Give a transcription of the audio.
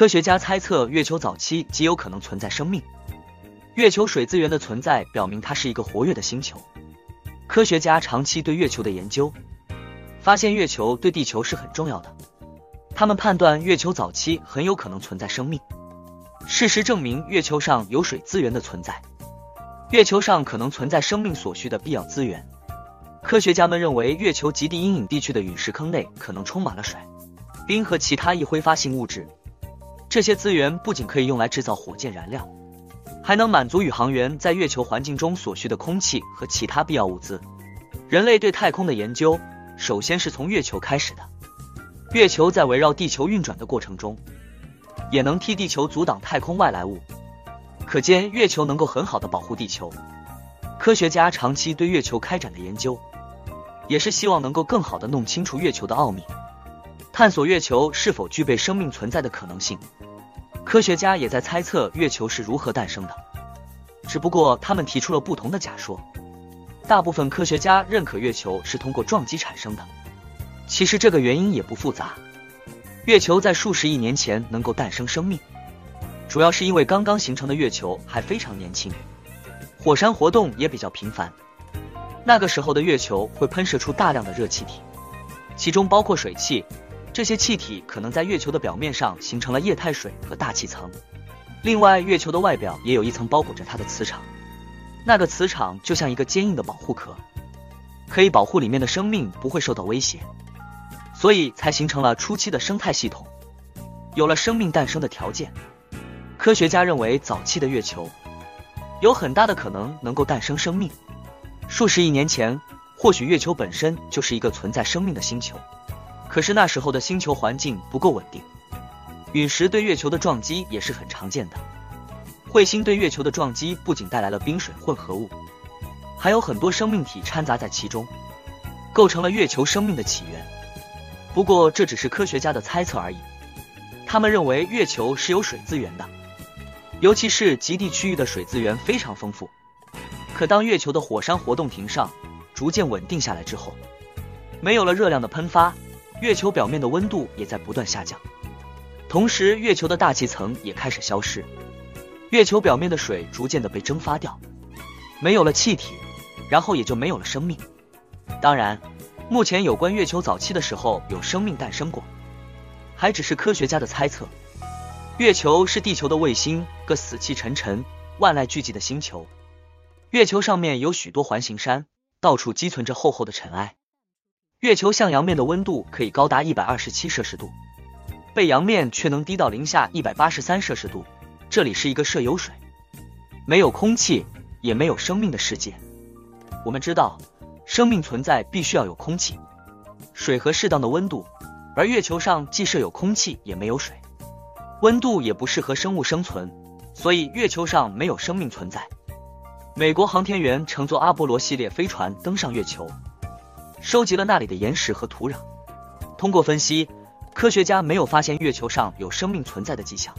科学家猜测月球早期极有可能存在生命。月球水资源的存在表明它是一个活跃的星球。科学家长期对月球的研究，发现月球对地球是很重要的。他们判断月球早期很有可能存在生命。事实证明，月球上有水资源的存在。月球上可能存在生命所需的必要资源。科学家们认为，月球极地阴影地区的陨石坑内可能充满了水、冰和其他易挥发性物质。这些资源不仅可以用来制造火箭燃料，还能满足宇航员在月球环境中所需的空气和其他必要物资。人类对太空的研究，首先是从月球开始的。月球在围绕地球运转的过程中，也能替地球阻挡太空外来物。可见，月球能够很好的保护地球。科学家长期对月球开展的研究，也是希望能够更好的弄清楚月球的奥秘。探索月球是否具备生命存在的可能性，科学家也在猜测月球是如何诞生的。只不过他们提出了不同的假说。大部分科学家认可月球是通过撞击产生的。其实这个原因也不复杂。月球在数十亿年前能够诞生生命，主要是因为刚刚形成的月球还非常年轻，火山活动也比较频繁。那个时候的月球会喷射出大量的热气体，其中包括水汽。这些气体可能在月球的表面上形成了液态水和大气层。另外，月球的外表也有一层包裹着它的磁场，那个磁场就像一个坚硬的保护壳，可以保护里面的生命不会受到威胁，所以才形成了初期的生态系统，有了生命诞生的条件。科学家认为，早期的月球有很大的可能能够诞生生命。数十亿年前，或许月球本身就是一个存在生命的星球。可是那时候的星球环境不够稳定，陨石对月球的撞击也是很常见的。彗星对月球的撞击不仅带来了冰水混合物，还有很多生命体掺杂在其中，构成了月球生命的起源。不过这只是科学家的猜测而已。他们认为月球是有水资源的，尤其是极地区域的水资源非常丰富。可当月球的火山活动停上，逐渐稳定下来之后，没有了热量的喷发。月球表面的温度也在不断下降，同时月球的大气层也开始消失，月球表面的水逐渐的被蒸发掉，没有了气体，然后也就没有了生命。当然，目前有关月球早期的时候有生命诞生过，还只是科学家的猜测。月球是地球的卫星，个死气沉沉、万籁俱寂的星球。月球上面有许多环形山，到处积存着厚厚的尘埃。月球向阳面的温度可以高达一百二十七摄氏度，背阳面却能低到零下一百八十三摄氏度。这里是一个设有水、没有空气、也没有生命的世界。我们知道，生命存在必须要有空气、水和适当的温度，而月球上既设有空气，也没有水，温度也不适合生物生存，所以月球上没有生命存在。美国航天员乘坐阿波罗系列飞船登上月球。收集了那里的岩石和土壤，通过分析，科学家没有发现月球上有生命存在的迹象。